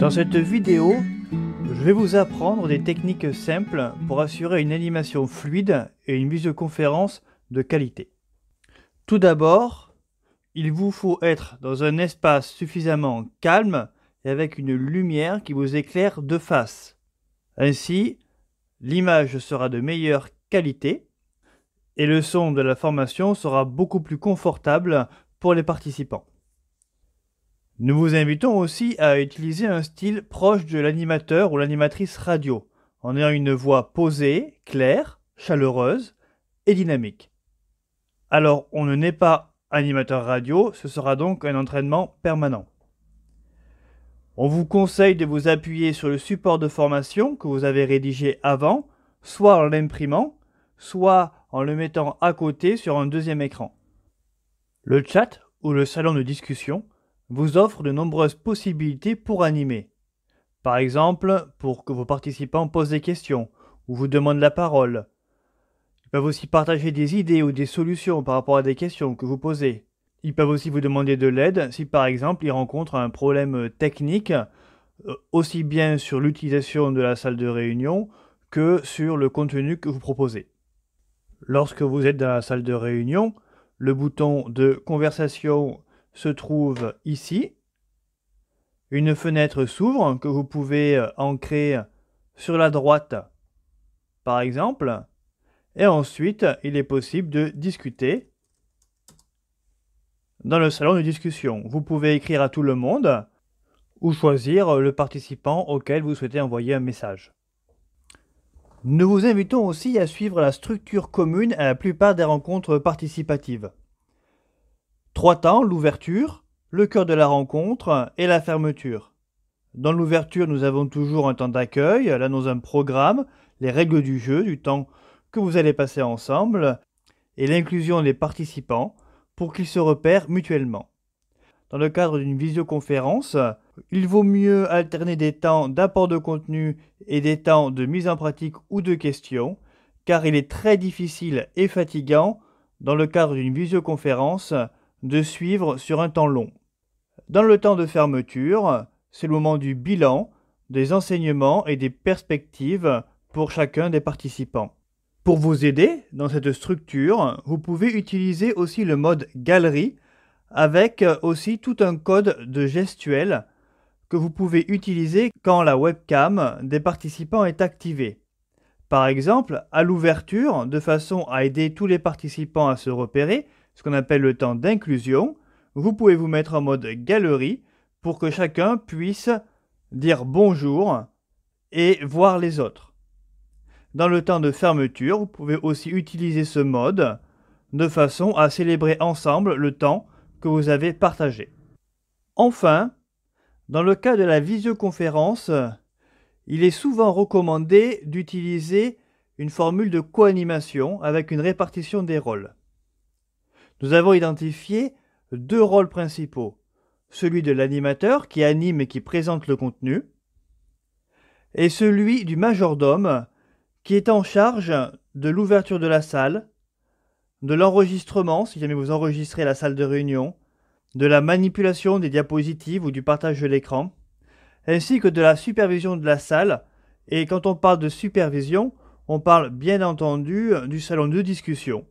Dans cette vidéo, je vais vous apprendre des techniques simples pour assurer une animation fluide et une visioconférence de qualité. Tout d'abord, il vous faut être dans un espace suffisamment calme et avec une lumière qui vous éclaire de face. Ainsi, l'image sera de meilleure qualité et le son de la formation sera beaucoup plus confortable pour les participants. Nous vous invitons aussi à utiliser un style proche de l'animateur ou l'animatrice radio, en ayant une voix posée, claire, chaleureuse et dynamique. Alors, on ne n'est pas animateur radio, ce sera donc un entraînement permanent. On vous conseille de vous appuyer sur le support de formation que vous avez rédigé avant, soit en l'imprimant, soit en le mettant à côté sur un deuxième écran. Le chat ou le salon de discussion vous offre de nombreuses possibilités pour animer. Par exemple, pour que vos participants posent des questions ou vous demandent la parole. Ils peuvent aussi partager des idées ou des solutions par rapport à des questions que vous posez. Ils peuvent aussi vous demander de l'aide si par exemple ils rencontrent un problème technique, euh, aussi bien sur l'utilisation de la salle de réunion que sur le contenu que vous proposez. Lorsque vous êtes dans la salle de réunion, le bouton de conversation se trouve ici. Une fenêtre s'ouvre que vous pouvez euh, ancrer sur la droite, par exemple. Et ensuite, il est possible de discuter dans le salon de discussion. Vous pouvez écrire à tout le monde ou choisir le participant auquel vous souhaitez envoyer un message. Nous vous invitons aussi à suivre la structure commune à la plupart des rencontres participatives. Trois temps, l'ouverture, le cœur de la rencontre et la fermeture. Dans l'ouverture, nous avons toujours un temps d'accueil, l'annonce d'un programme, les règles du jeu, du temps que vous allez passer ensemble, et l'inclusion des participants pour qu'ils se repèrent mutuellement. Dans le cadre d'une visioconférence, il vaut mieux alterner des temps d'apport de contenu et des temps de mise en pratique ou de questions, car il est très difficile et fatigant, dans le cadre d'une visioconférence, de suivre sur un temps long. Dans le temps de fermeture, c'est le moment du bilan, des enseignements et des perspectives pour chacun des participants. Pour vous aider dans cette structure, vous pouvez utiliser aussi le mode galerie avec aussi tout un code de gestuelle que vous pouvez utiliser quand la webcam des participants est activée. Par exemple, à l'ouverture, de façon à aider tous les participants à se repérer, ce qu'on appelle le temps d'inclusion, vous pouvez vous mettre en mode galerie pour que chacun puisse dire bonjour et voir les autres. Dans le temps de fermeture, vous pouvez aussi utiliser ce mode de façon à célébrer ensemble le temps que vous avez partagé. Enfin, dans le cas de la visioconférence, il est souvent recommandé d'utiliser une formule de coanimation avec une répartition des rôles. Nous avons identifié deux rôles principaux. Celui de l'animateur qui anime et qui présente le contenu, et celui du majordome qui est en charge de l'ouverture de la salle, de l'enregistrement, si jamais vous enregistrez la salle de réunion, de la manipulation des diapositives ou du partage de l'écran, ainsi que de la supervision de la salle. Et quand on parle de supervision, on parle bien entendu du salon de discussion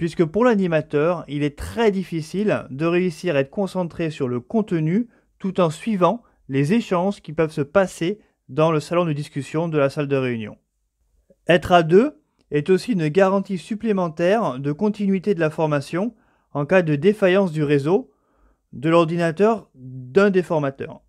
puisque pour l'animateur, il est très difficile de réussir à être concentré sur le contenu tout en suivant les échanges qui peuvent se passer dans le salon de discussion de la salle de réunion. Être à deux est aussi une garantie supplémentaire de continuité de la formation en cas de défaillance du réseau de l'ordinateur d'un des formateurs.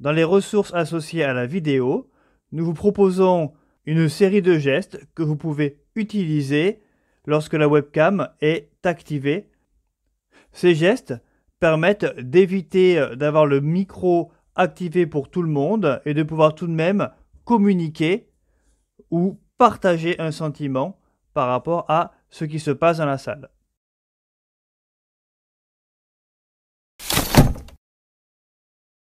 Dans les ressources associées à la vidéo, nous vous proposons une série de gestes que vous pouvez utiliser lorsque la webcam est activée. Ces gestes permettent d'éviter euh, d'avoir le micro activé pour tout le monde et de pouvoir tout de même communiquer ou partager un sentiment par rapport à ce qui se passe dans la salle.